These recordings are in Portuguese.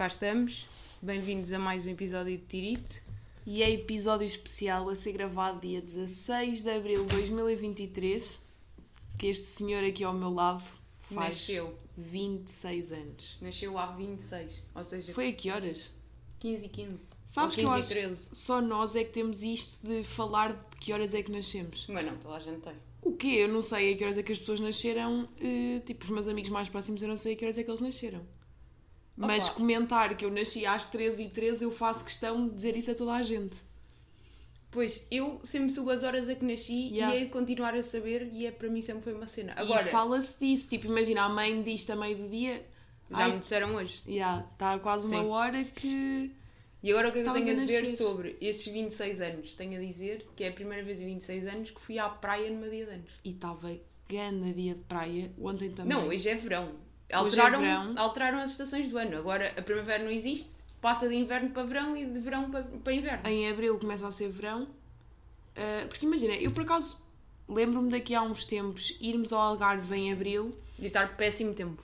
cá estamos. Bem-vindos a mais um episódio de Tirite. E é episódio especial a ser gravado dia 16 de abril de 2023. Que este senhor aqui ao meu lado faz Nasceu. 26 anos. Nasceu há 26, ou seja, Foi a que horas? 15 e 15. Sabes ou que eu 15 acho e 13. só nós é que temos isto de falar de que horas é que nascemos. Mas não, toda a gente tem. O quê? Eu não sei a que horas é que as pessoas nasceram. eh, tipo, os meus amigos mais próximos eu não sei a que horas é que eles nasceram. Mas Opa. comentar que eu nasci às 13 e 13 eu faço questão de dizer isso a toda a gente. Pois, eu sempre soube as horas a que nasci Yeah. e de continuar a saber e é, para mim sempre foi uma cena. Agora, fala-se disso, tipo, imagina, a mãe disto a meio do dia. já ai, me disseram hoje. Yeah, está quase uma Sim. hora que. E agora o que é que eu tenho a a dizer sobre esses 26 anos? Tenho a dizer que é a primeira vez em 26 anos que fui à praia no meu dia de anos. E estava grande dia de praia, ontem também. Não, hoje é verão. É Alteraram, verão. alteraram as estações do ano. Agora a primavera não existe, passa de inverno para verão e de verão para, para inverno. Em abril começa a ser verão. Ah, porque imagina, eu por acaso lembro-me daqui a uns tempos irmos ao Algarve em abril. E estar péssimo tempo.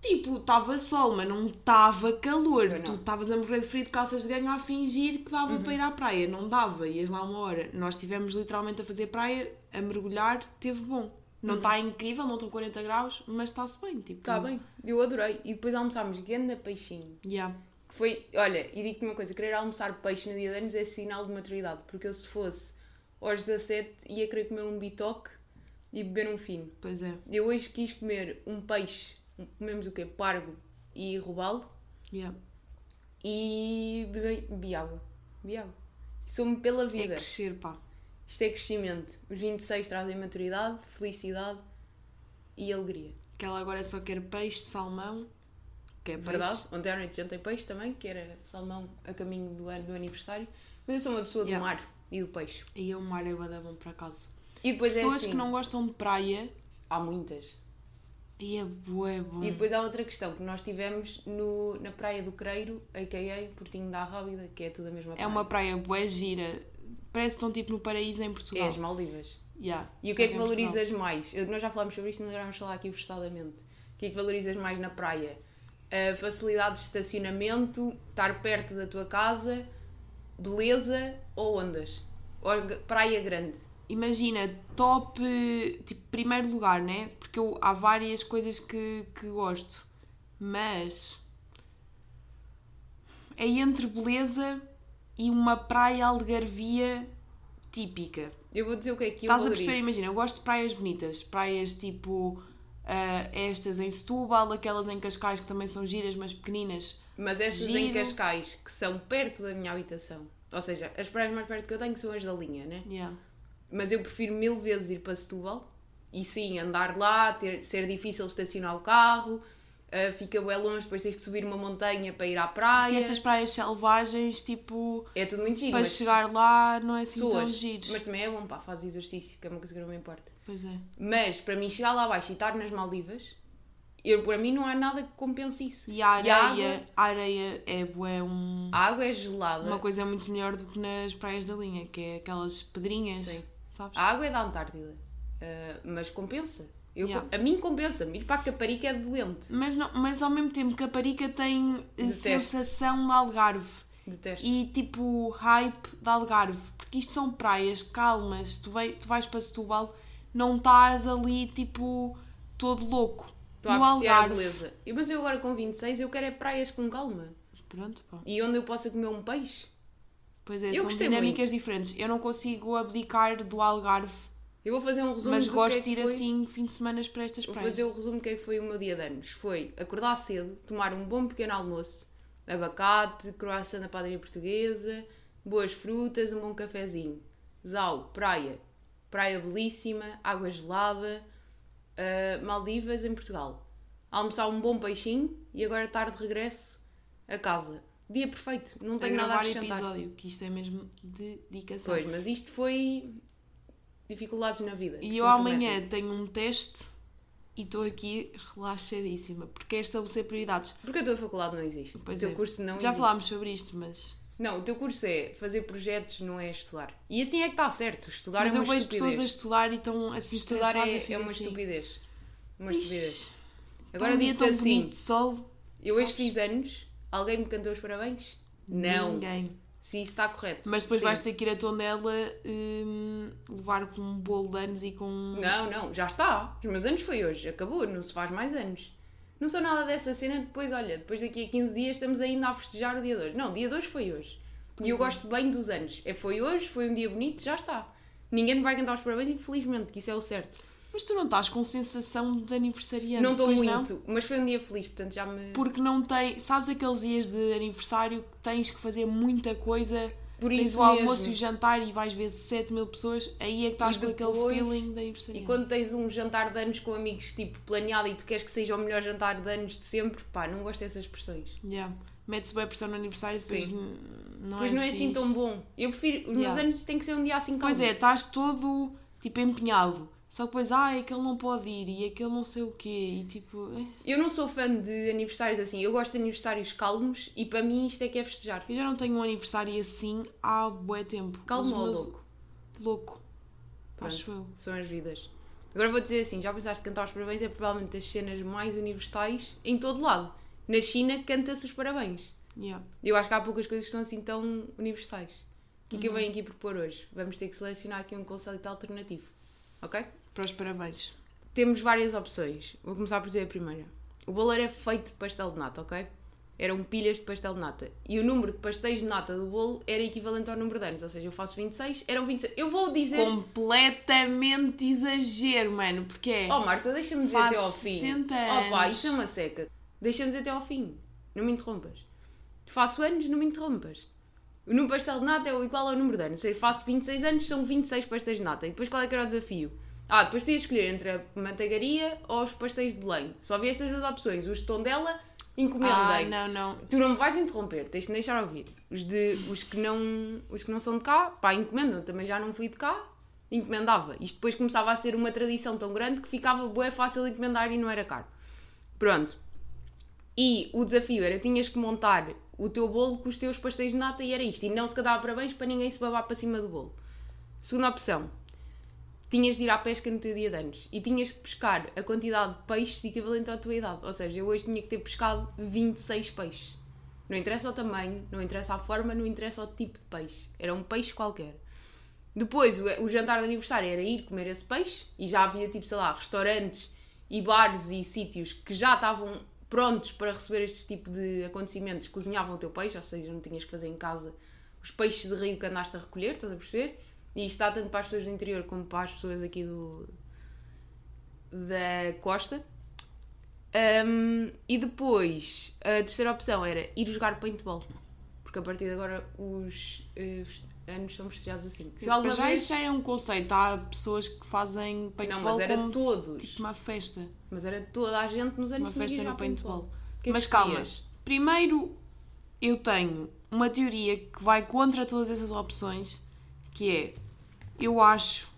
Tipo, estava sol, mas não estava calor. Não. Tu estavas a morrer de frio de calças de ganho a fingir que dava para ir à praia. Não dava, ias lá uma hora. Nós estivemos literalmente a fazer praia, a mergulhar, teve bom. Não está incrível, não estão 40 graus, mas está-se bem. Tipo, Está bem, eu adorei. E depois almoçámos grande peixinho. Yeah. Foi, olha, e digo-te uma coisa: querer almoçar peixe no dia de anos é sinal de maturidade. Porque eu, se fosse aos 17, ia querer comer um bitoque e beber um fino. Pois é. Eu hoje quis comer um peixe, comemos o quê? Pargo e robalo Yeah. e bebi, bebi água. Bebi água. Sou-me pela É vida. crescer, pá. Isto é crescimento. Os 26 trazem maturidade, felicidade e alegria. Que ela agora só quer peixe, salmão. Que é peixe. Verdade? Ontem à noite jantei peixe também, que era salmão a caminho do ano do aniversário. Mas eu sou uma pessoa do Yeah. mar e do peixe. E o mar é bué da bom por acaso. E depois Pessoas é assim, que não gostam de praia. há muitas. E é bué bom. E depois há outra questão que nós tivemos no, na Praia do Creiro, a.k.a. Portinho da Rábida, que é tudo a mesma praia. É uma praia bué gira. Parece que estão tipo no paraíso em É Portugal. as Maldivas. Yeah, E o que é que valorizas mais? Eu- Nós já falámos sobre isto, agora vamos falar aqui versadamente. O que é que valorizas mais na praia? A facilidade de estacionamento, estar perto da tua casa, beleza ou ondas? Ou praia grande? Imagina, top, tipo, primeiro lugar, né? Porque eu, há várias coisas que, que gosto. Mas é entre beleza e uma praia algarvia típica. Eu vou dizer o que é que eu Estás a perceber? Imagina, eu gosto de praias bonitas. Praias tipo ah, estas em Setúbal, aquelas em Cascais que também são giras, mas pequeninas. Mas essas em Giro. Cascais, que são perto da minha habitação, ou seja, as praias mais perto que eu tenho são as da linha, né? Yeah. Mas eu prefiro mil vezes ir para Setúbal e sim, andar lá, ter, ser difícil estacionar o carro, ah, fica bem longe, depois tens que subir uma montanha para ir à E praia. estas praias selvagens, tipo, É tudo muito giro, para chegar lá não é assim tão pessoas. giro. Mas também é bom, pá, faz exercício, que é uma coisa que não me importa. Pois é. Mas para mim chegar lá abaixo e estar nas Maldivas, eu, para mim não há nada que compense isso. E a E a areia, água? a areia é bué, um, A água é gelada. uma coisa muito melhor do que nas praias da linha, que é aquelas pedrinhas, Sim. sabes? A água é da Antártida, ah, mas compensa. Eu, Yeah. A mim compensa-me. Ir para a Caparica é doente. Mas, não, mas ao mesmo tempo Caparica tem eh, Detesto. sensação de Algarve Detesto. e tipo hype de Algarve, porque isto são praias calmas, tu, vai, tu vais para Setúbal, não estás ali tipo todo louco. Estou a apreciar a Algarve. beleza. E- Mas eu agora com 26 eu quero é praias com calma. Pronto, pá. E onde eu possa comer um peixe. Pois é, Eu são dinâmicas muito. diferentes. Eu não consigo abdicar do Algarve, Eu vou fazer um resumo mas do gosto que é de que ir foi... assim fim de semana para estas Vou praias. fazer o resumo do que é que foi o meu dia de anos. Foi acordar cedo, tomar um bom pequeno almoço, abacate, croissant da padaria portuguesa, boas frutas, um bom cafezinho. Zau, praia. Praia belíssima, água gelada, ah, Maldivas em Portugal. Almoçar um bom peixinho e agora estar de regresso a casa. Dia perfeito, não tenho nada a acrescentar. episódio, que isto é mesmo dedicação. Pois, mas isto foi dificuldades na vida. E eu amanhã tenho um teste e estou aqui relaxadíssima, porque é estabelecer prioridades. Porque a tua faculdade não existe. Pois o teu é. curso não Já existe. falámos sobre isto, mas, Não, o teu curso é fazer projetos, não é estudar. E assim é que está certo. Estudar mas é eu uma vejo estupidez. pessoas a estudar e estão assim Estudar eu é, é uma assim, estupidez. Uma "Ixi, estupidez. está Agora um dia digo-te tão assim, bonito sol. eu hoje fiz anos Alguém me cantou os parabéns? Não. Ninguém. Se isso está correto. Mas depois Sim. vais ter que ir a Tondela hum, levar com um bolo de anos e com. Não, não, já está. Os meus anos foi hoje, acabou, não se faz mais anos. Não sou nada dessa cena, depois, olha, depois daqui a 15 dias estamos ainda a festejar o dia 2. Não, dia 2 foi hoje. E eu gosto bem dos anos. É, foi hoje, foi um dia bonito, já está. Ninguém me vai cantar os parabéns, infelizmente, que isso é o certo. Mas tu não estás com sensação de aniversariante. não estou muito, mas foi um dia feliz, portanto já me. Porque não tem. Sabes aqueles dias de aniversário que tens que fazer muita coisa? Por tens isso o almoço mesmo. e o jantar e vais ver 7 mil pessoas, aí é que estás E com aquele depois- feeling de aniversário. E quando tens um jantar de anos com amigos, tipo, planeado e tu queres que seja o melhor jantar de anos de sempre, pá, não gosto dessas expressões. Yeah. Mete-se bem a pressão no aniversário e depois Sim. não Pois é não é assim fixe. tão bom. Eu prefiro. Os meus Yeah. anos têm que ser um dia assim calmo. Pois é, estás todo tipo empenhado. Só que depois, ah, aquele não pode ir e aquele não sei o quê. E tipo, eh, Eu não sou fã de aniversários assim. Eu gosto de aniversários calmos e para mim isto é que é festejar. eu já não tenho um aniversário assim há bué tempo. Calmo ou meus- louco? Louco. Pronto, Acho eu. São as vidas. Agora vou dizer assim: já pensaste cantar os parabéns? É provavelmente das cenas mais universais em todo lado. Na China canta-se os parabéns. Yeah. Eu acho que há poucas coisas que são assim tão universais. O que é que eu Uhum. venho aqui propor hoje? Vamos ter que selecionar aqui um conceito alternativo. Ok? Para os parabéns. Temos várias opções. Vou começar por dizer a primeira. O bolo era feito de pastel de nata, ok? Eram pilhas de pastel de nata. E o número de pastéis de nata do bolo era equivalente ao número de anos. Ou seja, eu faço 26, eram 26. Eu vou dizer. Completamente exagero, mano. Porque é. Oh, Marta, deixa-me dizer Faz até ao fim. 60 Oh, pá, anos. isso é uma seca. Deixa-me dizer até ao fim. Não me interrompas. Faço anos, não me interrompas. O número de pastel de nata é igual ao número de anos. Ou seja, faço 26 anos, são 26 pastéis de nata. E depois qual é que era o desafio? Ah, depois podias escolher entre a manteigaria ou os pastéis de Belém. Só havia estas duas opções. Os de Tondela, ah, encomendem. não, não. Tu não me vais interromper, tens de deixar ouvir. Os, de, os, que não, os que não são de cá, pá, encomendam. Também já não fui de cá, encomendava. Isto depois começava a ser uma tradição tão grande que ficava bué fácil encomendar e não era caro. Pronto. E o desafio era, tinhas que montar o teu bolo com os teus pastéis de nata e era isto. E não se cantava parabéns para ninguém se babar para cima do bolo. Segunda opção. Tinhas de ir à pesca no teu dia de anos e tinhas que pescar a quantidade de peixes equivalente à tua idade. Ou seja, eu hoje tinha que ter pescado 26 peixes. Não interessa o tamanho, não interessa a forma, não interessa o tipo de peixe. Era um peixe qualquer. Depois, o jantar de aniversário era ir comer esse peixe e já havia, tipo, sei lá, restaurantes e bares e sítios que já estavam prontos para receber este tipo de acontecimentos. Cozinhavam o teu peixe, ou seja, não tinhas que fazer em casa os peixes de rio que andaste a recolher, estás a perceber? E isto está tanto para as pessoas do interior como para as pessoas aqui do da costa. Um, e depois, a terceira opção era ir jogar paintball. Porque a partir de agora os eh, anos são festejados assim. Se alguma já vez... isso já é um conceito. Há pessoas que fazem paintball mas era como se- todos. tipo uma festa. Mas era toda a gente nos anos Uma festa jogar paintball. Que é que Mas calma. Primeiro, eu tenho uma teoria que vai contra todas essas opções, que é, eu acho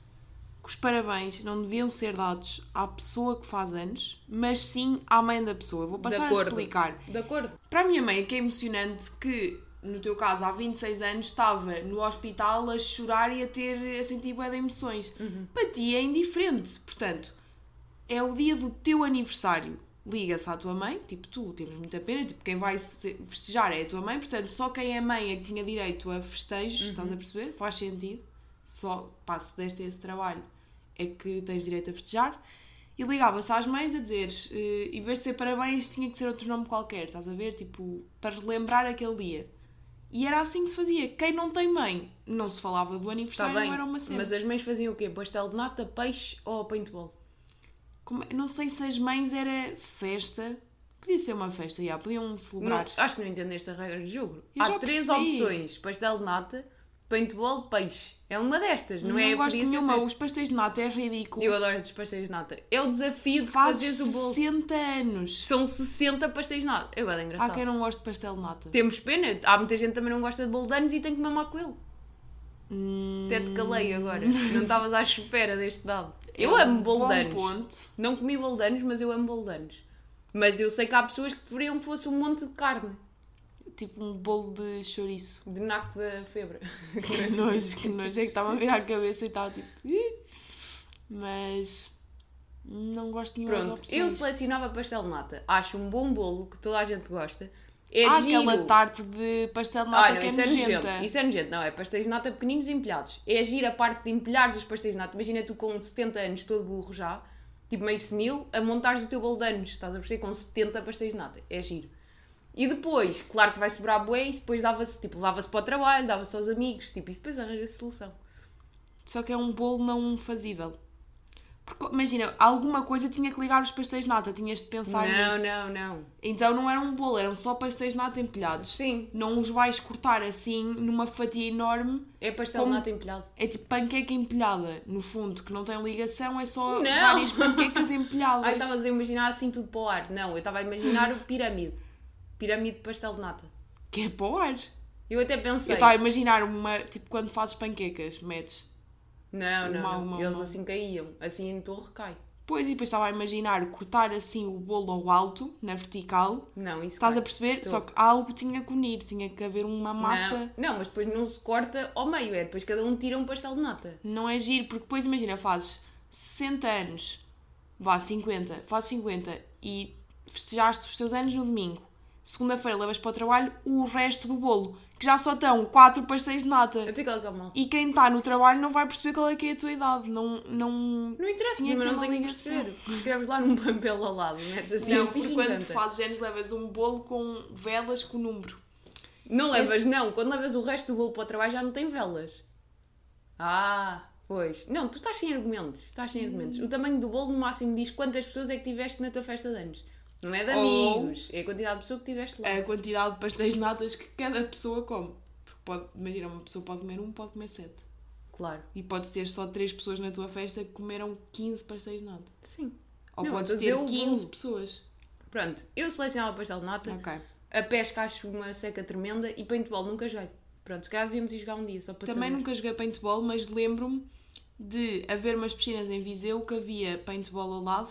que os parabéns não deviam ser dados à pessoa que faz anos, mas sim à mãe da pessoa. Eu vou De passar a explicar. De acordo. Para a minha mãe, que é emocionante que, no teu caso, há 26 anos, estava no hospital a chorar e a ter a sentir bué de emoções. Para ti é indiferente. Portanto, é o dia do teu aniversário. Liga-se à tua mãe, tipo tu, temos muita pena, tipo, quem vai festejar é a tua mãe, portanto, só quem é mãe é que tinha direito a festejos, estás a perceber? Faz sentido. Só, pá, se deste esse trabalho, é que tens direito a festejar. E ligava-se às mães a dizer, eh, em vez de ser parabéns, tinha que ser outro nome qualquer, estás a ver? Tipo, para relembrar aquele dia. E era assim que se fazia. Quem não tem mãe, não se falava do aniversário, Tá bem. não era uma cena. Mas as mães faziam o quê? Pastel de nata, peixe ou paintball? Como- não sei se as mães era festa. Podia ser uma festa, já, podiam Não, celebrar. acho que não entendeste a regra do jogo. Eu Há três percebi. opções: pastel de nata, paintball, peixe. É uma destas, não, Não, é? gosto Podia de ser nenhuma. Os pastéis de nata é ridículo. Eu adoro estes pastéis de nata. É o desafio de Faz fazeres o bolo. 60 anos. São 60 pastéis de nata. É bem Há engraçado. quem não goste de pastel de nata. Temos pena. Há muita gente que também não gosta de bolo de anos e tem que mamar com ele. Hum, Até te calei agora. Não estavas à espera deste dado. Eu é amo bolo de anos. ponto. Não comi bolo de anos, mas eu amo bolo de anos. Mas eu sei que há pessoas que preferiam que fosse um monte de carne. Tipo um bolo de chouriço. De naco da febre. Que nojo, que nojo. É que estava a virar a cabeça e estava tipo... Mas... Não gosto de nenhuma Pronto, eu selecionava pastel de nata. Acho um bom bolo que toda a gente gosta. É ah, giro. aquela tarte de pastel de nata Ah, não, que é isso é nojenta. nojento. Isso é nojento. Não, é pastéis de nata pequeninos e empilhados. É agir a parte de empilhares os pastéis de nata. Imagina tu com 70 anos, todo burro já, tipo meio senil, a montares o teu bolo de anos. Estás a perceber? Com 70 pastéis de nata. É giro. E depois, claro que vai sobrar bué, isso depois dava-se, tipo, levava-se para o trabalho, dava-se aos amigos, tipo, isso depois arranja-se solução. Só que é um bolo não fazível. Porque, imagina, alguma coisa tinha que ligar os pastéis de nata, tinhas de pensar não, nisso. não, não. Então não era um bolo, eram só pastéis de nata empilhados. Sim, Não os vais cortar assim numa fatia enorme. é pastel Como- de nata empilhado. É tipo panqueca empilhada, no fundo, que não tem ligação, é só Não! várias panquecas empilhadas. Ai, estavas a imaginar assim tudo para o ar. Não, eu estava a imaginar o pirâmide. Pirâmide de pastel de nata. Que é para o ar. Eu até Eu pensei. estava a imaginar uma, tipo, quando fazes panquecas, metes. Não, não, Uma, não. uma, Eles uma. assim caíam. Assim em torre cai. Pois, e depois estava a imaginar cortar assim o bolo ao alto, na vertical. Não, isso Estás cai. a perceber? Tô. Só que algo tinha que unir, tinha que haver uma massa. Não, não, mas depois não se corta ao meio, é depois cada um tira um pastel de nata. Não é giro, porque depois imagina, fazes 60 anos, vá 50, fazes 50 e festejaste os teus anos no domingo. Segunda-feira levas para o trabalho o resto do bolo, que já só estão 4 pastéis de nata. Eu tenho que colocar mal. E quem está no trabalho não vai perceber qual é que é a tua idade. Não. não... Não interessa, mas não tenho que perceber. Escreves lá num papel ao lado, metes assim, não, porque fiz quando 50. fazes anos levas um bolo com velas com o número. Não levas, não. Quando levas o resto do bolo para o trabalho já não tem velas. Ah, pois. Não, tu estás sem argumentos. Estás sem argumentos. O tamanho do bolo no máximo diz quantas pessoas é que tiveste na tua festa de anos. Não é de amigos, é a quantidade de pessoas que tiveste lá. A quantidade de pastéis de natas que cada pessoa come. Porque pode, imagina, uma pessoa pode comer um, pode comer sete. Claro. E podes ter só 3 pessoas na tua festa que comeram 15 pastéis de nata. Sim. Ou Não, podes eu ter estou a dizer o 15 bolo. pessoas. Pronto, eu selecionava pastel de nata. Ok. A pesca acho uma seca tremenda e paintball nunca joguei. Pronto, se calhar devíamos ir jogar um dia só para Também saber. nunca joguei paintball, mas lembro-me de haver umas piscinas em Viseu que havia paintball ao lado.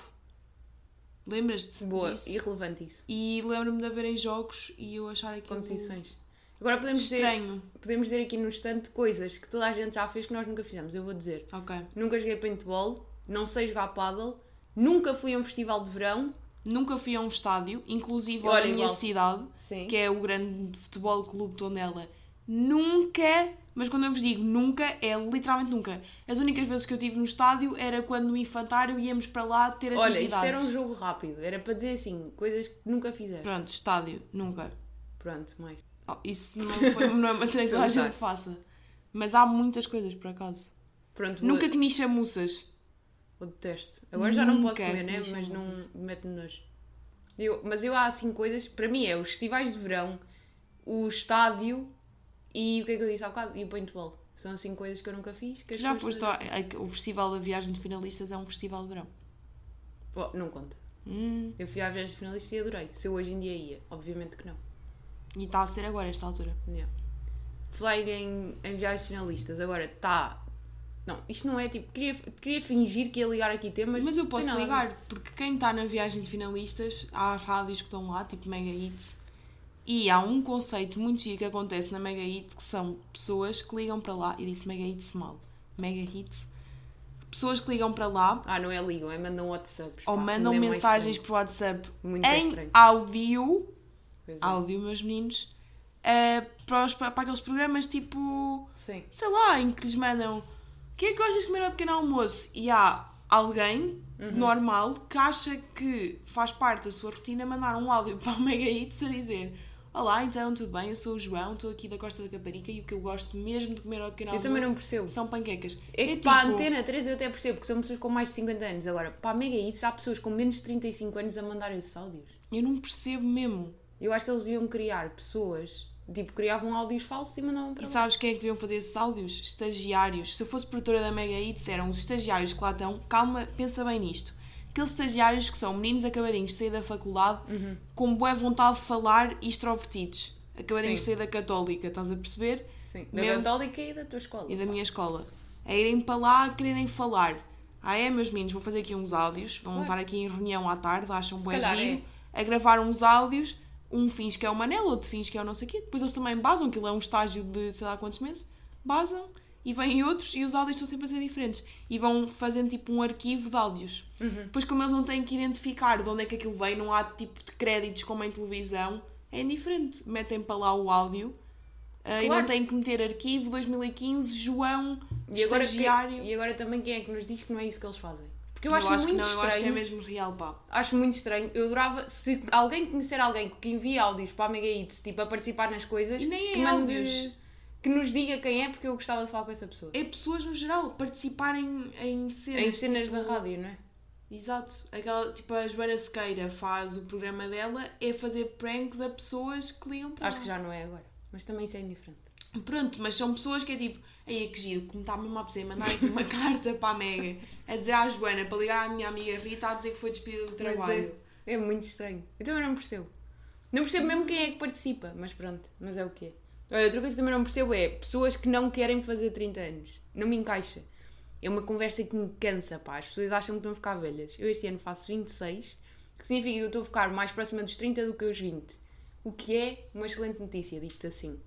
Lembras-te? Boa, disso? irrelevante isso. E lembro-me de haverem jogos e eu achar aquilo Competições. Agora podemos dizer, estranho. podemos dizer aqui no instante coisas que toda a gente já fez que nós nunca fizemos. Eu vou dizer. Ok. Nunca joguei paintball, não sei jogar paddle, nunca fui a um festival de verão. Nunca fui a um estádio, inclusive Olha, da minha igual. cidade, Sim. que é o grande futebol clube de Tondela. Nunca, mas quando eu vos digo nunca, é literalmente nunca. As únicas vezes que eu estive no estádio era quando no infantário íamos para lá ter Olha, atividades. isto era um jogo rápido. Era para dizer assim, coisas que nunca fizeste. Pronto, estádio, nunca. Pronto, mais. Oh, isso não, foi, não é uma cena que toda a gente faça. Mas há muitas coisas, por acaso. Pronto, Nunca vou, comi chamuças. vou detesto. Agora já não posso Nunca comer, né? Mas não mete-me nojo. Eu, mas eu há assim coisas, para mim é os festivais de verão, o estádio e o que é que eu disse há bocado? E o paintball. São assim coisas que eu nunca fiz. Que Já foste ao, a- o Festival da Viagem de Finalistas é um festival de verão. Oh, não conta. Hum, Eu fui à viagem de finalistas e adorei. Se eu hoje em dia ia, obviamente que não. e está a ser agora, esta altura. Yeah. Em, em viagens finalistas, agora está. Não, isto não é tipo. Queria, queria fingir que ia ligar aqui temas. Mas eu posso ligar, porque quem está na viagem de finalistas, há rádios que estão lá, tipo Mega Hits, e há um conceito muito giro que acontece na Mega Hits, que são pessoas que ligam para lá, e disse Mega Hits mal, Mega Hits, pessoas que ligam para lá Ah, não é ligam, é mandam WhatsApp. ou mandam mensagens por WhatsApp Muito em estranho. áudio, é. áudio, meus meninos, eh, para, os- para aqueles programas tipo Sim. sei lá, em que lhes mandam o que é que gostas de comer ao pequeno almoço? E há alguém Uhum. normal que acha que faz parte da sua rotina mandar um áudio para o Mega Hits a dizer Olá, então, tudo bem? Eu sou o João, estou aqui da Costa da Caparica e o que eu gosto mesmo de comer ao pequeno Eu almoço também não percebo. são panquecas. É que para a Antena 3 eu até percebo, porque são pessoas com mais de 50 anos. Agora, para a Mega Hits há pessoas com menos de 35 anos a mandar esses áudios. Eu não percebo mesmo. Eu acho que eles deviam criar pessoas, tipo, criavam áudios falsos e mandavam para E sabes quem é que deviam fazer esses áudios? Estagiários. Se eu fosse produtora da Mega Hits, eram os estagiários que lá estão. Calma, pensa bem nisto. Aqueles estagiários que são meninos acabadinhos de sair da faculdade, com boa vontade de falar e extrovertidos. Acabadinhos de sair da católica, estás a perceber? Sim. Da Mesmo- Católica e da tua escola. E da minha escola. A irem para lá a quererem falar. Ah é, meus meninos, vou fazer aqui uns áudios. Vão Claro. estar aqui em reunião à tarde, acham calhar giro. é. A gravar uns áudios. Um finge que é o Manel, outro finge que é o não sei o quê. Depois eles também basam, aquilo é um estágio de sei lá quantos meses. Basam e vêm outros e os áudios estão sempre a ser diferentes. E vão fazendo tipo um arquivo de áudios. Uhum. Depois, como eles não têm que identificar de onde é que aquilo veio, não há tipo de créditos como em televisão. é indiferente. Metem para lá o áudio ah, e Claro. não têm que meter arquivo 2015, João, E agora, estagiário. que- e agora também quem é que nos diz que não é isso que eles fazem? Porque eu, Eu acho, acho que muito não, eu estranho. acho que é mesmo real, pá. Acho muito estranho. Eu adorava, se alguém conhecer alguém que envie áudios para a Mega Hits, tipo, a participar nas coisas, E nem é que, mande, áudios. Que nos diga quem é, porque eu gostava de falar com essa pessoa. É pessoas no geral participarem em cenas. em cenas tipo- da rádio, não é? Exato. Aquela, tipo, a Joana Sequeira faz o programa dela, é fazer pranks a pessoas que ligam para Acho que ela. já não é agora. Mas também isso é indiferente. Pronto, mas são pessoas que é tipo, aí é que giro, como está mesmo a pessoa a mandar aqui uma carta para a Mega, a dizer à Joana para ligar à minha amiga Rita a dizer que foi despedida do trabalho. É, é muito estranho. Eu também não percebo. Não percebo mesmo quem é que participa, mas pronto, mas é o quê? Olha, outra coisa que também não percebo é pessoas que não querem fazer 30 anos. Não me encaixa. É uma conversa que me cansa, pá. As pessoas acham que estão a ficar velhas. Eu este ano faço 26, que significa que eu estou a ficar mais próxima dos 30 do que os 20. O que é uma excelente notícia, digo-te assim. Ou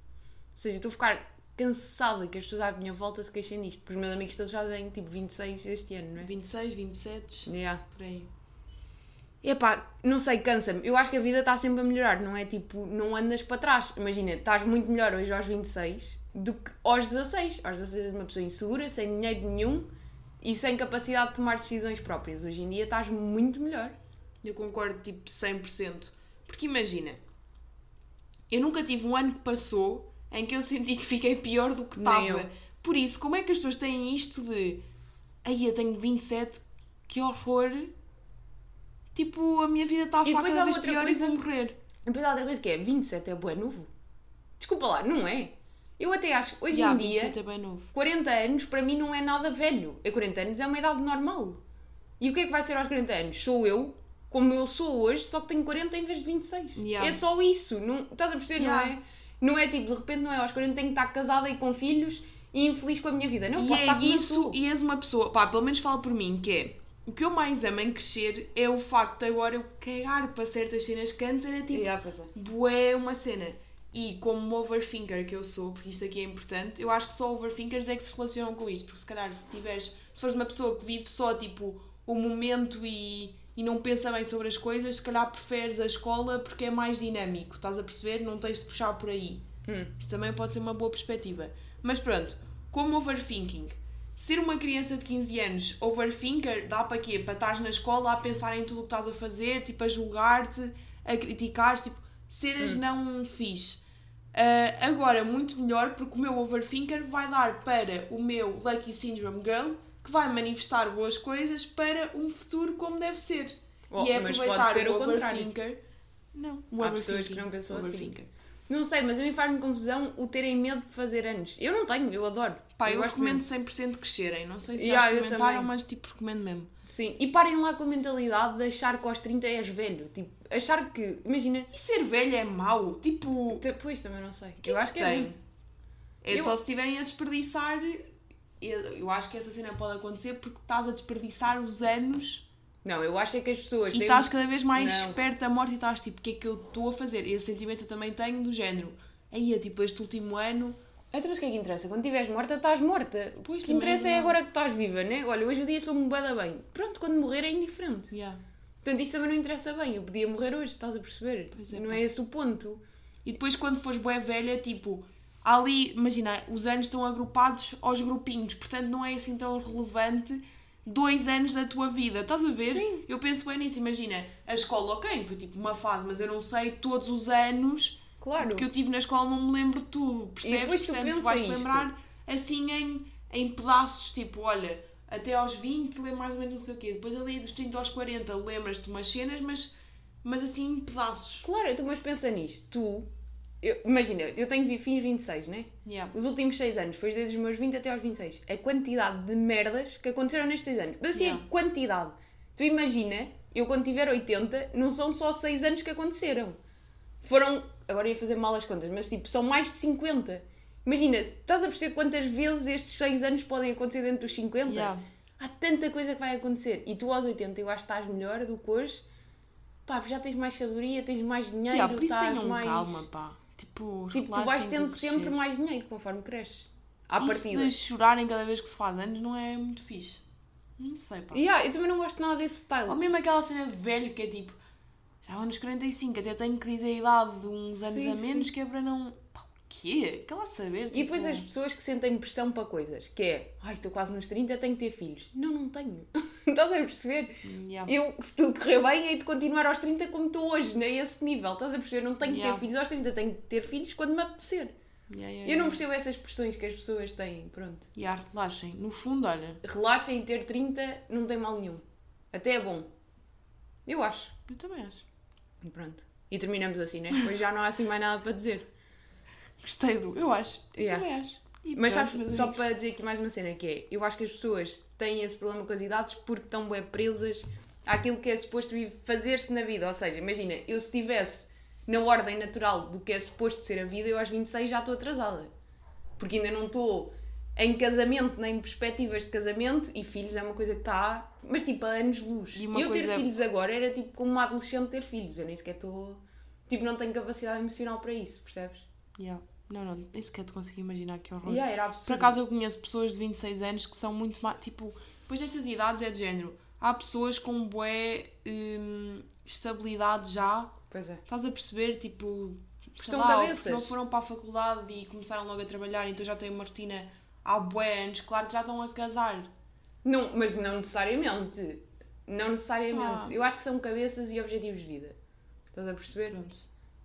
seja, estou a ficar cansada que as pessoas à minha volta se queixem disto. Porque os meus amigos todos já têm tipo 26 este ano, não é? 26, 27, Yeah. por aí. Epá, não sei, cansa-me. Eu acho que a vida está sempre a melhorar, não é tipo, não andas para trás. Imagina, estás muito melhor hoje aos 26 do que aos 16. Aos 16 és uma pessoa insegura, sem dinheiro nenhum e sem capacidade de tomar decisões próprias. Hoje em dia estás muito melhor. Eu concordo tipo 100%. Porque imagina, eu nunca tive um ano que passou em que eu senti que fiquei pior do que estava. Por isso, como é que as pessoas têm isto de aí eu tenho 27, que horror. Tipo, a minha vida está a ficar cada vez pior coisa- e vou morrer. E depois há outra coisa que é, 27 é bué novo. Desculpa lá, não é? Eu até acho, hoje Já, em dia, 27 é bem novo. 40 anos para mim não é nada velho. E 40 anos é uma idade normal. E o que é que vai ser aos 40 anos? Sou eu, como eu sou hoje, só que tenho 40 em vez de 26. Yeah. É só isso. Não, estás a perceber, Yeah. não é? Não é tipo, de repente, não é aos 40 tenho que estar casada e com filhos e infeliz com a minha vida. Não, e posso é estar como eu isso, e és uma pessoa, pá, pelo menos fala por mim, que é o que eu mais amo em crescer é o facto de agora eu cagar para certas cenas que antes era tipo, Yeah, é. bué uma cena. E como overthinker que eu sou, porque isto aqui é importante, eu acho que só overthinkers é que se relacionam com isto. Porque se calhar se tiveres, se fores uma pessoa que vive só tipo o momento e, e não pensa bem sobre as coisas, se calhar preferes a escola porque é mais dinâmico, estás a perceber? Não tens de puxar por aí. Hum. Isso também pode ser uma boa perspectiva. Mas pronto, como overthinking, ser uma criança de 15 anos overthinker dá para quê? Para estás na escola a pensar em tudo o que estás a fazer, tipo a julgar-te, a criticar tipo, cenas não fixe. Ah, agora, muito melhor, porque o meu overthinker vai dar para o meu Lucky Syndrome Girl, que vai manifestar boas coisas para um futuro como deve ser. Oh, e é aproveitar pode ser o o overthinker. Não, o Há pessoas que não pensam assim. Não sei, mas a mim faz-me confusão o terem medo de fazer anos. Eu não tenho, eu adoro. Pá, eu, gosto recomendo mesmo. 100% crescerem. Não sei se Yeah, já eu também. mas tipo, recomendo mesmo. Sim, e parem lá com a mentalidade de achar que aos 30 és velho. Tipo, achar que, imagina, E ser velho é mau? Tipo, depois também não sei. que eu acho que é. É Eu- só se estiverem a desperdiçar. Eu, eu acho que essa cena pode acontecer porque estás a desperdiçar os anos Não, eu acho é que as pessoas e estás cada vez mais Não. perto da morte e estás tipo, o que é que eu estou a fazer? Esse sentimento eu também tenho do género. Aí, é tipo, este último ano. Então, mas o que é que interessa? Quando estiveres morta, estás morta. Pois, o que interessa é é agora que estás viva, né? Olha, hoje o dia sou-me bada bem. Pronto, quando morrer é indiferente. Yeah. Portanto, isso também não interessa bem. Eu podia morrer hoje, estás a perceber? Pois é, não pá. é esse o ponto. E depois, quando fores bué velha, tipo, ali, imagina, os anos estão agrupados aos grupinhos, portanto não é assim tão relevante dois anos da tua vida. Estás a ver? Sim. Eu penso bem nisso. Imagina, a escola, ok, foi tipo uma fase, mas eu não sei todos os anos Claro. que eu tive na escola, não me lembro de tudo. Percebes? depois tu portanto, pensa vais-te isto. lembrar assim em, em pedaços, tipo, olha. Até aos 20 lembro mais ou menos não sei o quê. Depois ali dos 30 aos 40 lembras-te umas cenas, mas, mas assim em pedaços. Claro, então, mas pensa nisto. Tu, eu- imagina, eu tenho fins 26, né? Yeah. Os últimos 6 anos, foi desde os meus 20 até aos 26. A quantidade de merdas que aconteceram nestes 6 anos. Mas assim, Yeah. a quantidade. Tu imagina, eu quando tiver 80, não são só 6 anos que aconteceram. Foram, agora ia fazer mal as contas, mas tipo, são mais de 50. Imagina, estás a perceber quantas vezes estes 6 anos podem acontecer dentro dos 50? Yeah. Há tanta coisa que vai acontecer. E tu aos 80 eu acho que estás melhor do que hoje. Pá, já tens mais sabedoria, tens mais dinheiro, Yeah, por isso estás mais... calma, pá. Tipo, Tipo, tu vais tendo sempre mais dinheiro conforme cresces. À Isso partida. de chorarem cada vez que se faz anos não é muito fixe. Não sei, pá. Yeah, eu também não gosto nada desse style. Ou mesmo aquela cena de velho que é tipo, Estava nos 45, até tenho que dizer a idade de uns anos Sim, a menos, que é para não. Pá, o quê? Quer lá saber? E depois tipo, as pessoas que sentem pressão para coisas, que é, ai, estou quase nos 30, tenho que ter filhos. Não, não tenho. Estás a perceber? Yeah. Eu, se tudo correr bem, hei de continuar aos 30 como estou hoje, nem esse nível. Estás a perceber? Não tenho que Yeah. ter filhos aos 30, tenho que ter filhos quando me apetecer. Yeah, yeah, Eu não percebo essas pressões que as pessoas têm. Pronto. Yeah, relaxem. No fundo, olha, Relaxem e ter 30 não tem mal nenhum. Até é bom. Eu acho. eu também acho. E pronto. E terminamos assim, né? Depois já não há assim mais nada para dizer. Gostei do. Eu acho. Yeah. Eu também acho. E Mas sabes, só para dizer aqui mais uma cena que é, eu acho que as pessoas têm esse problema com as idades porque estão bem presas àquilo que é suposto fazer-se na vida. Ou seja, imagina, eu se estivesse na ordem natural do que é suposto ser a vida, eu aos 26 já estou atrasada. Porque ainda não estou em casamento, nem em perspectivas de casamento, e filhos é uma coisa que está, mas tipo, a anos-luz. E Eu ter coisa- filhos agora era tipo como uma adolescente ter filhos. Eu nem sequer estou. Tipo, não tenho capacidade emocional para isso, percebes? Yeah. Não, não, nem sequer te consigo imaginar que horror. Yeah, era absurdo. Por acaso eu conheço pessoas de 26 anos que são muito mais. Tipo, depois destas idades é de género. Há pessoas com bué hum, estabilidade já. Pois é. Estás a perceber? Tipo, Estão lá, cabeças. não foram para a faculdade e começaram logo a trabalhar, então já têm uma rotina há bué anos. Claro que já estão a casar. Não, mas não necessariamente. Não necessariamente. Ah. Eu acho que são cabeças e objetivos de vida. Estás a perceber? Pronto.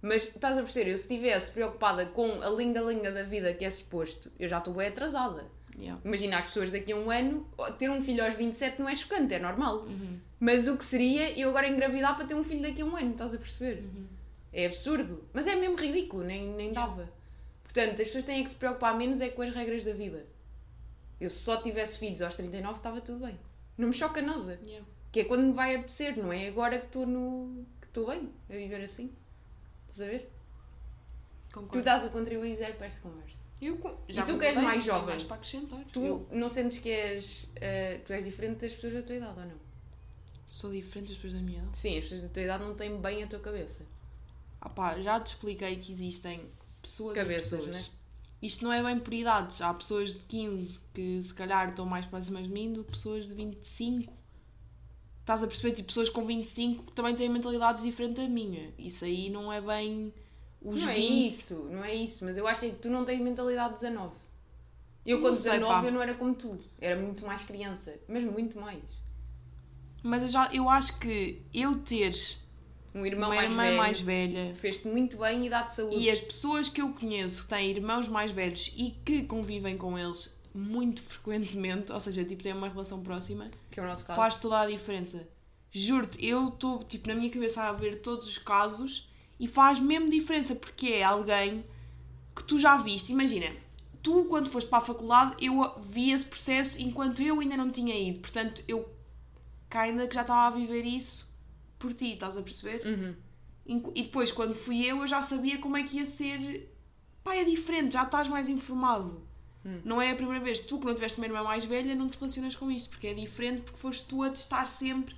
Mas estás a perceber, eu se estivesse preocupada com a linga-linga da vida que é suposto, eu já estou bem atrasada. Yeah. Imagina as pessoas daqui a um ano, ter um filho aos 27 não é chocante, é normal. Uhum. Mas o que seria eu agora engravidar para ter um filho daqui a um ano, estás a perceber? Uhum. É absurdo. Mas é mesmo ridículo, nem, nem dava. Portanto, as pessoas têm que se preocupar menos é com as regras da vida. Eu se só tivesse filhos aos 39 estava tudo bem. Não me choca nada. Yeah. Que é quando me vai apetecer, não é agora que estou no. que estou bem a viver assim. Estás a ver? Tu Concordo. estás a contribuir zero para esta conversa. Eu, co- tu que és mais jovem? mais para acrescentar. Tu Eu não sentes que és. eh, tu és diferente das pessoas da tua idade, ou não? sou diferente das pessoas da minha idade. Sim, as pessoas da tua idade não têm bem a tua cabeça. Ah pá, já te expliquei que existem pessoas Cabeças, e pessoas. né? Isto não é bem por idades. Há pessoas de 15 que se calhar estão mais próximas de mim do que pessoas de 25. Estás a perceber? Tipo, pessoas com 25 que também têm mentalidades diferentes da minha. Isso aí não é bem os não é 20. isso, não é isso. Mas eu acho que tu não tens mentalidade de 19. Eu, sei, 19, pá. eu não era como tu. Era muito mais criança. Mas muito mais. Mas eu, já, eu acho que eu ter Um irmão uma mais irmã velho mais velha fez-te muito bem e dá-te saúde. e as pessoas que eu conheço que têm irmãos mais velhos e que convivem com eles muito frequentemente, ou seja, tipo, têm uma relação próxima, Que é o nosso caso. faz toda a diferença. Juro-te, eu estou tipo, na minha cabeça a ver todos os casos e faz mesmo diferença porque é alguém que tu já viste. Imagina, tu quando foste para a faculdade eu vi esse processo enquanto eu ainda não tinha ido. Portanto, eu ainda que já estava a viver isso por ti, estás a perceber? Uhum. E depois, quando fui eu, eu já sabia como é que ia ser. Pá, é diferente, já estás mais informado. Hum. Não é a primeira vez. Tu, que não tiveste uma irmã mais velha, não te relacionas com isto, porque é diferente, porque foste tu a testar sempre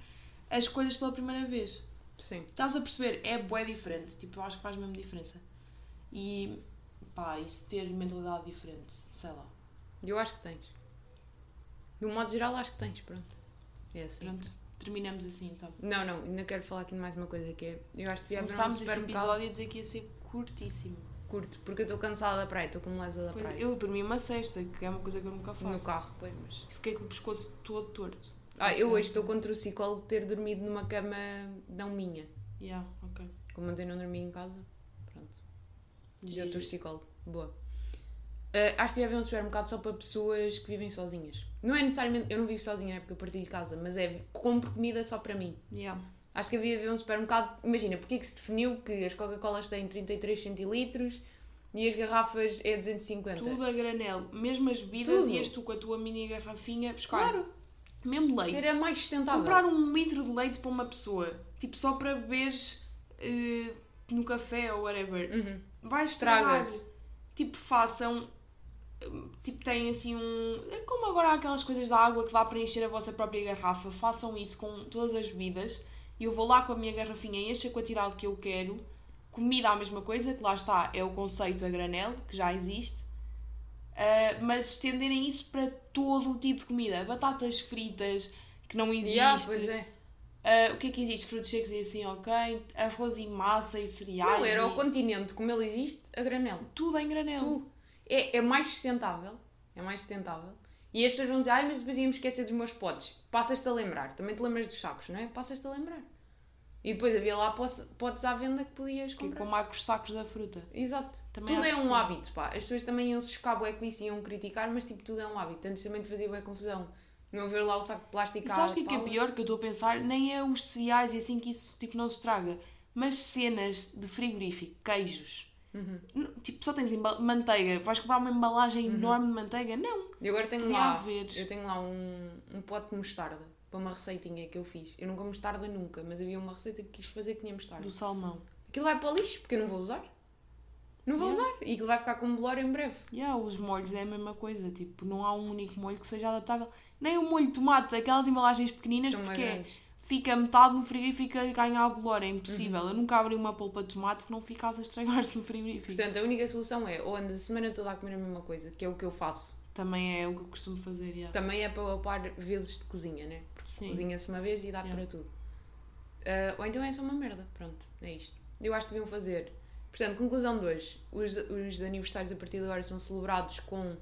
as coisas pela primeira vez. Sim. Estás a perceber? É bué diferente. Tipo, eu acho que faz mesmo diferença. E, pá, isso ter mentalidade diferente, sei lá. Eu acho que tens. De um modo geral, acho que tens. Pronto. É assim. Pronto, terminamos assim então. Não, não, ainda quero falar aqui de mais uma coisa que é. Eu acho que haver um este episódio a dizer que ia ser curtíssimo. curto, porque eu estou cansada da praia, estou com lesa da Pois, praia. eu dormi uma cesta, que é uma coisa que eu nunca faço. No carro, pois, mas. Fiquei com o pescoço todo torto. Ah, eu hoje estou contra o psicólogo de ter dormido numa cama não minha. Yeah, ok. Como ontem não dormi em casa, pronto. E- E outro psicólogo. Boa. Ah, acho que devia haver um supermercado só para pessoas que vivem sozinhas. Não é necessariamente. Eu não vivo sozinha, é porque eu partilho casa, mas é compro comida só para mim. Yeah. Acho que havia haver um supermercado. Imagina, porque é que se definiu que as Coca-Colas têm 33 centilitros e as garrafas é 250? Tudo a granel. Mesmo as bebidas Tudo. ias tu com a tua mini garrafinha buscar. Claro, Mesmo leite. era mais sustentável. Comprar um litro de leite para uma pessoa. Tipo, só para beberes eh, no café ou whatever. Uhum. Vai estragar. Tipo, façam. Tipo, têm assim um. É como agora há aquelas coisas da água que dá para encher a vossa própria garrafa. Façam isso com todas as bebidas. E eu vou lá com a minha garrafinha e encho a quantidade que eu quero. Comida a mesma coisa, que lá está, é o conceito a granel, que já existe. Ah, mas estenderem isso para todo o tipo de comida. Batatas fritas, que não existe. Yeah, pois é. Ah, o que é que existe? Frutos secos e assim, ok. Arroz e massa e cereais. Não, era e... o continente como ele existe, a granel. Tudo em granel. É, é mais sustentável. É mais sustentável. E as pessoas vão dizer, ai, mas depois íamos esquecer dos meus potes. Passas-te a lembrar. Também te lembras dos sacos, não é? Passas-te a lembrar. E depois havia lá potes à venda que podias é comprar. como há com os sacos da fruta. Exato. Também tudo é um sim. hábito, pá. As pessoas também iam se chocar bué com isso, iam criticar, mas tipo, tudo é um hábito. Antes também te fazia bué confusão. Não ver lá o saco de plástico E sabes o que é, que é pior que eu estou a pensar? Nem é os cereais e assim que isso tipo, não se estraga. Mas cenas de frigorífico, queijos. Uhum. Tipo, só tens manteiga. Vais comprar uma embalagem enorme de manteiga? Não. E agora tenho Podia lá, haver. eu tenho lá um, um pote de mostarda para uma receitinha que eu fiz. Eu nunca mostarda nunca, mas havia uma receita que quis fazer que tinha mostarda. Do salmão. Aquilo vai para o lixo, porque eu não vou usar. Não vou Yeah. usar. E aquilo vai ficar como bolor em breve. Yeah, os molhos é a mesma coisa. Tipo, não há um único molho que seja adaptável. Nem o molho de tomate, aquelas embalagens pequeninas, São mais porque grandes. Fica metade no frigorífico e ganha a bolor. É impossível. Eu nunca abri uma polpa de tomate que não ficasse a estragar-se no frigorífico. Portanto, a única solução é ou andas a semana toda a comer a mesma coisa, que é o que eu faço. Também é o que eu costumo fazer. Yeah. Também é para poupar vezes de cozinha, né? Porque cozinha-se uma vez e dá Yeah. para tudo. Ah, ou então é só uma merda. Pronto, é isto. Eu acho que deviam fazer. Portanto, conclusão de hoje. Os, os aniversários a partir de agora são celebrados com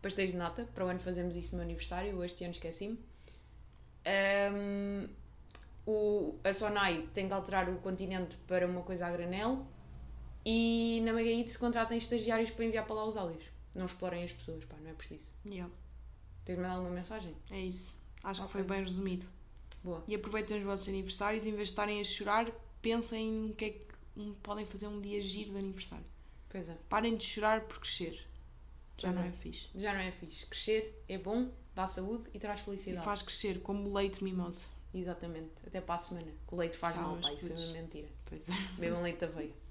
pastéis de nata. Para o ano fazemos isso no meu aniversário. Eu este ano esqueci-me. Ahm, o, a Sonai tem que alterar o continente para uma coisa a granel. E na Megaíte se contratem estagiários para enviar para lá os áudios. Não explorem as pessoas, pá, não é preciso. Yeah. Tens mais alguma mensagem? É isso. Acho Ok. que foi bem resumido. Boa. E aproveitem os vossos aniversários, em vez de estarem a chorar, pensem no que é que podem fazer um dia giro de aniversário. Pois é. Parem de chorar por crescer. Já Pois não é. é fixe. Já não é fixe. Crescer é bom, dá saúde e traz E felicidade. faz crescer como leite mimosa. Exatamente. Até para a semana. Que o leite faz Tchau, mal, pá. Isso é uma mentira. Pois é. Bebam leite da aveia.